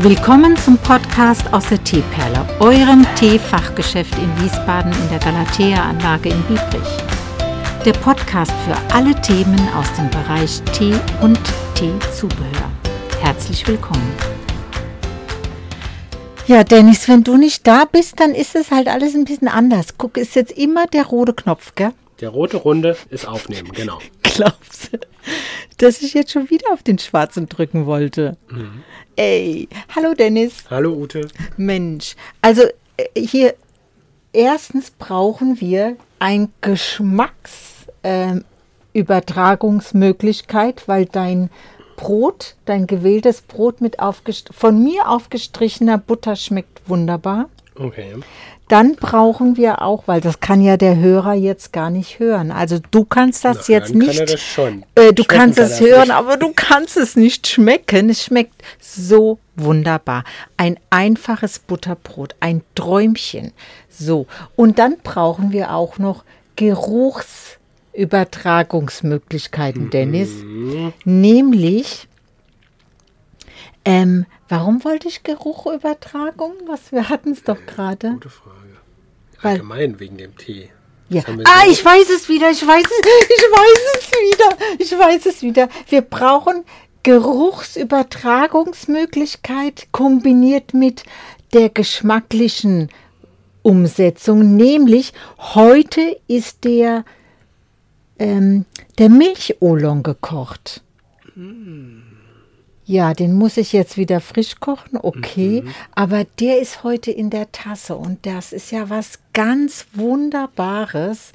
Willkommen zum Podcast aus der Teeperle, eurem Teefachgeschäft in Wiesbaden in der Galatea-Anlage in Biebrich. Der Podcast für alle Themen aus dem Bereich Tee und Teezubehör. Herzlich willkommen. Ja, Dennis, wenn du nicht da bist, dann ist es halt alles ein bisschen anders. Guck, ist jetzt immer der rote Knopf, gell? Der rote Runde ist aufnehmen, genau. Glaubst du, dass ich jetzt schon wieder auf den schwarzen drücken wollte? Mhm. Ey, hallo Dennis. Hallo Ute. Mensch, also äh, hier, erstens brauchen wir ein Geschmacksübertragungsmöglichkeit, äh, weil dein Brot, dein gewähltes Brot mit von mir aufgestrichener Butter schmeckt wunderbar. Okay. Dann brauchen wir auch, weil das kann ja der Hörer jetzt gar nicht hören. Also du kannst das Na, jetzt nicht. Kann das schon. Äh, du kannst es hören, nicht. aber du kannst es nicht schmecken. Es schmeckt so wunderbar. Ein einfaches Butterbrot, ein Träumchen. So. Und dann brauchen wir auch noch Geruchsübertragungsmöglichkeiten, mhm. Dennis. Nämlich ähm, warum wollte ich Geruchübertragung? Was wir hatten es doch gerade. Gute Frage. Allgemein wegen dem Tee. Ja. Ah, ich weiß es wieder, ich weiß es, ich weiß es wieder, ich weiß es wieder. Wir brauchen Geruchsübertragungsmöglichkeit kombiniert mit der geschmacklichen Umsetzung, nämlich heute ist der, ähm, der Milchoolong gekocht. Mm. Ja, den muss ich jetzt wieder frisch kochen, okay. Mhm. Aber der ist heute in der Tasse und das ist ja was ganz Wunderbares.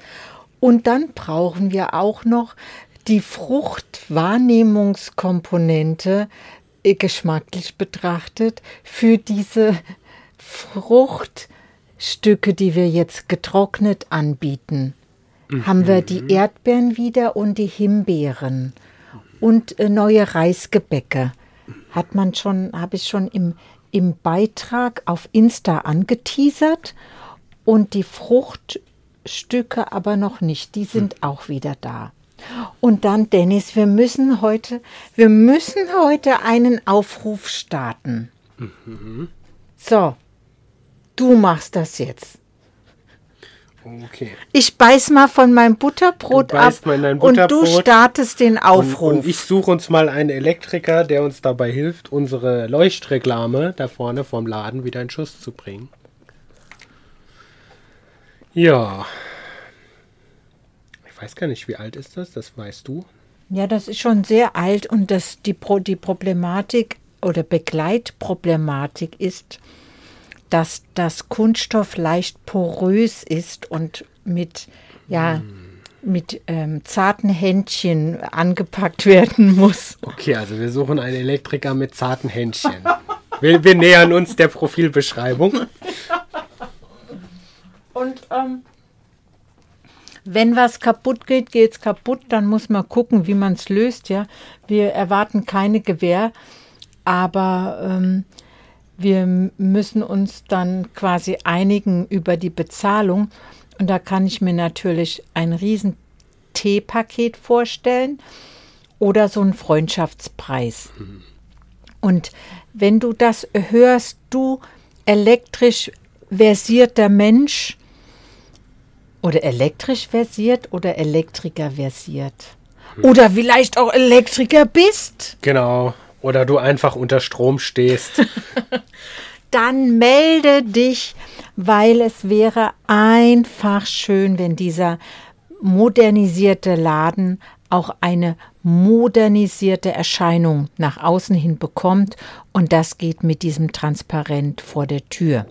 Und dann brauchen wir auch noch die Fruchtwahrnehmungskomponente äh, geschmacklich betrachtet für diese Fruchtstücke, die wir jetzt getrocknet anbieten. Mhm. Haben wir die. Erdbeeren wieder und die Himbeeren und äh, neue Reisgebäcke hat man schon, habe ich schon im, im Beitrag auf Insta angeteasert und die Fruchtstücke aber noch nicht. Die sind hm. auch wieder da. Und dann, Dennis, wir müssen heute, wir müssen heute einen Aufruf starten. Mhm. So, du machst das jetzt. Okay. Ich beiß mal von meinem Butterbrot ab Butterbrot und du startest den Aufruf. Und, und ich suche uns mal einen Elektriker, der uns dabei hilft, unsere Leuchtreklame da vorne vom Laden wieder in Schuss zu bringen. Ja. Ich weiß gar nicht, wie alt ist das? Das weißt du. Ja, das ist schon sehr alt und das, die, die Problematik oder Begleitproblematik ist, dass das Kunststoff leicht porös ist und mit, ja, mit ähm, zarten Händchen angepackt werden muss. Okay, also wir suchen einen Elektriker mit zarten Händchen. wir, wir nähern uns der Profilbeschreibung. Und ähm, wenn was kaputt geht, geht es kaputt. Dann muss man gucken, wie man es löst. Ja, wir erwarten keine Gewähr, aber ähm, wir müssen uns dann quasi einigen über die Bezahlung. Und da kann ich mir natürlich ein riesen Teepaket vorstellen oder so einen Freundschaftspreis. Mhm. Und wenn du das hörst, du elektrisch versierter Mensch oder elektrisch versiert oder Elektriker versiert. Mhm. Oder vielleicht auch Elektriker bist. Genau. Oder du einfach unter Strom stehst. Dann melde dich, weil es wäre einfach schön, wenn dieser modernisierte Laden auch eine modernisierte Erscheinung nach außen hin bekommt. Und das geht mit diesem Transparent vor der Tür.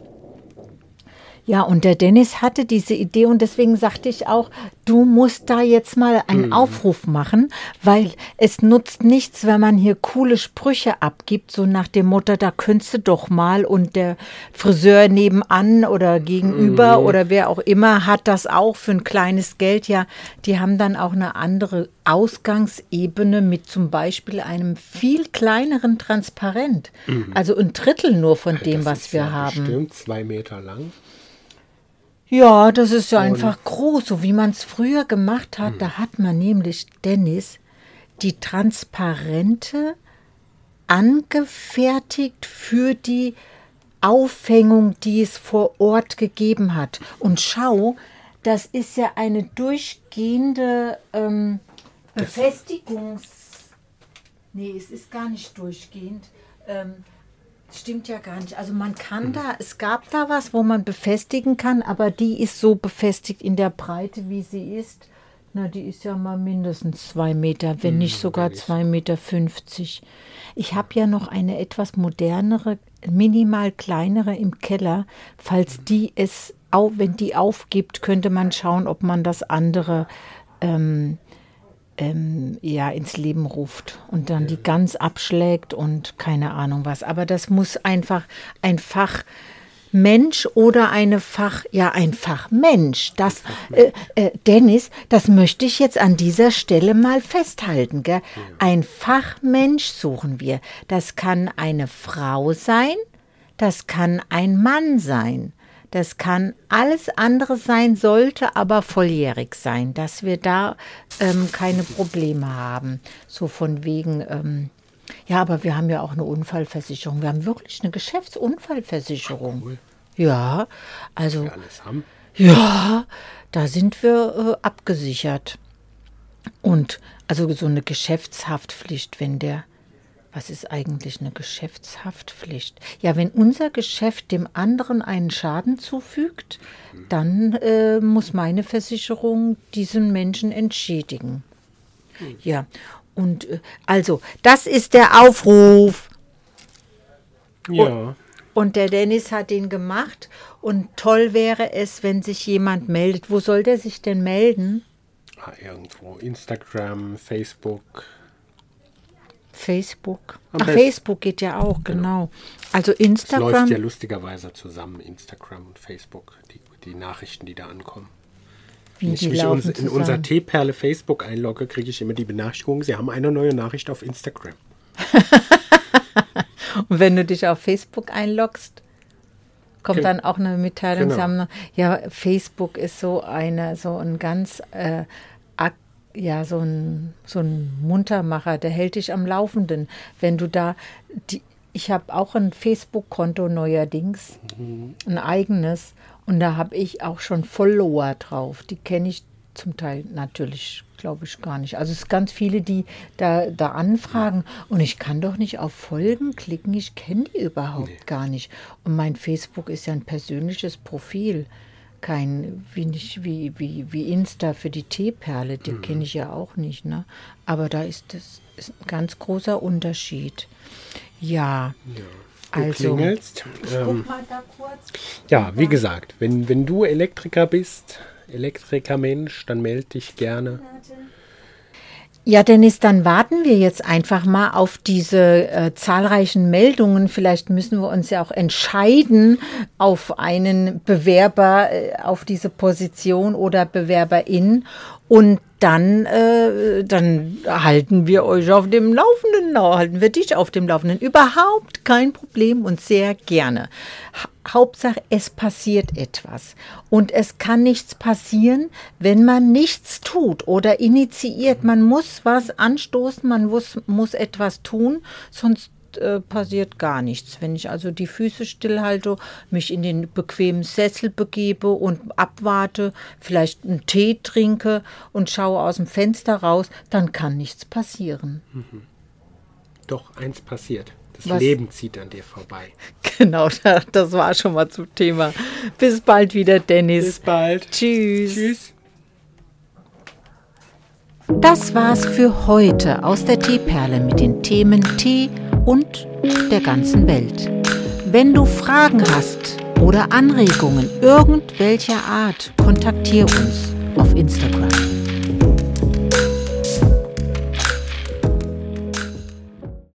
Ja, und der Dennis hatte diese Idee und deswegen sagte ich auch, du musst da jetzt mal einen mhm. Aufruf machen, weil es nutzt nichts, wenn man hier coole Sprüche abgibt, so nach dem Motto, da könntest du doch mal und der Friseur nebenan oder gegenüber mhm. oder wer auch immer hat das auch für ein kleines Geld. Ja, die haben dann auch eine andere Ausgangsebene mit zum Beispiel einem viel kleineren Transparent. Mhm. Also ein Drittel nur von dem, was wir ja haben. Bestimmt zwei Meter lang. Ja, das ist ja und einfach groß, so wie man es früher gemacht hat. Mhm. Da hat man nämlich, Dennis, die transparente angefertigt für die Aufhängung, die es vor Ort gegeben hat. Und schau, das ist ja eine durchgehende ähm, Befestigungs... Nee, es ist gar nicht durchgehend. Ähm, stimmt ja gar nicht. Also man kann mhm. da, es gab da was, wo man befestigen kann, aber die ist so befestigt in der Breite, wie sie ist. Na, die ist ja mal mindestens zwei Meter, wenn nicht mhm, sogar zwei Meter. fünfzig. Ich habe ja noch eine etwas modernere, minimal kleinere im Keller. Falls die es, wenn die aufgibt, könnte man schauen, ob man das andere ähm, ähm, ja, ins Leben ruft und dann die ganz abschlägt und keine Ahnung was. Aber das muss einfach ein Fach Mensch oder eine Fach, ja, ein Fachmensch. Das, äh, äh, Dennis, das möchte ich jetzt an dieser Stelle mal festhalten. Gell? Ein Fachmensch suchen wir. Das kann eine Frau sein, das kann ein Mann sein. Das kann alles andere sein, sollte aber volljährig sein, dass wir da ähm, keine Probleme haben. So von wegen, ähm, ja, aber wir haben ja auch eine Unfallversicherung. Wir haben wirklich eine Geschäftsunfallversicherung. Cool. Ja, also. Wir alles haben. Ja, da sind wir äh, abgesichert. Und also so eine Geschäftshaftpflicht, wenn der. Was ist eigentlich eine Geschäftshaftpflicht? Ja, wenn unser Geschäft dem anderen einen Schaden zufügt, dann äh, muss meine Versicherung diesen Menschen entschädigen. Ja, und äh, also, das ist der Aufruf. Ja. Und, und der Dennis hat ihn gemacht. Und toll wäre es, wenn sich jemand meldet. Wo soll der sich denn melden? Ah, irgendwo. Instagram, Facebook. Facebook. Ach, Facebook geht ja auch, genau. genau. Also Instagram. Es läuft ja lustigerweise zusammen, Instagram und Facebook, die, die Nachrichten, die da ankommen. Wenn ich mich uns, in unser T-Perle Facebook einlogge, kriege ich immer die Benachrichtigung, Sie haben eine neue Nachricht auf Instagram. und wenn du dich auf Facebook einloggst, kommt okay. dann auch eine Mitteilung. Genau. Ja, Facebook ist so eine, so ein ganz, äh, ja, so ein, so ein Muntermacher, der hält dich am Laufenden. Wenn du da, die, ich habe auch ein Facebook-Konto neuerdings, mhm. ein eigenes. Und da habe ich auch schon Follower drauf. Die kenne ich zum Teil natürlich, glaube ich, gar nicht. Also es sind ganz viele, die da, da anfragen und ich kann doch nicht auf Folgen klicken. Ich kenne die überhaupt nee. gar nicht. Und mein Facebook ist ja ein persönliches Profil. Kein, wie, nicht, wie, wie, wie Insta für die Teeperle, die mhm. kenne ich ja auch nicht. Ne? Aber da ist das ist ein ganz großer Unterschied. Ja. ja. Also, klingelst. Ähm, ja, wie gesagt, wenn, wenn du Elektriker bist, Elektrikermensch, dann melde dich gerne. Ja, Dennis, dann warten wir jetzt einfach mal auf diese äh, zahlreichen Meldungen. Vielleicht müssen wir uns ja auch entscheiden auf einen Bewerber äh, auf diese Position oder Bewerberin. Und dann, äh, dann halten wir euch auf dem Laufenden, halten wir dich auf dem Laufenden. Überhaupt kein Problem und sehr gerne. Hauptsache, es passiert etwas. Und es kann nichts passieren, wenn man nichts tut oder initiiert. Man muss was anstoßen, man muss, muss etwas tun, sonst äh, passiert gar nichts. Wenn ich also die Füße stillhalte, mich in den bequemen Sessel begebe und abwarte, vielleicht einen Tee trinke und schaue aus dem Fenster raus, dann kann nichts passieren. Mhm. Doch, eins passiert. Das Was? Leben zieht an dir vorbei. Genau, das war schon mal zum Thema. Bis bald wieder, Dennis. Bis bald. Tschüss. Tschüss. Das war's für heute aus der Teeperle mit den Themen Tee und der ganzen Welt. Wenn du Fragen hast oder Anregungen irgendwelcher Art, kontaktiere uns auf Instagram.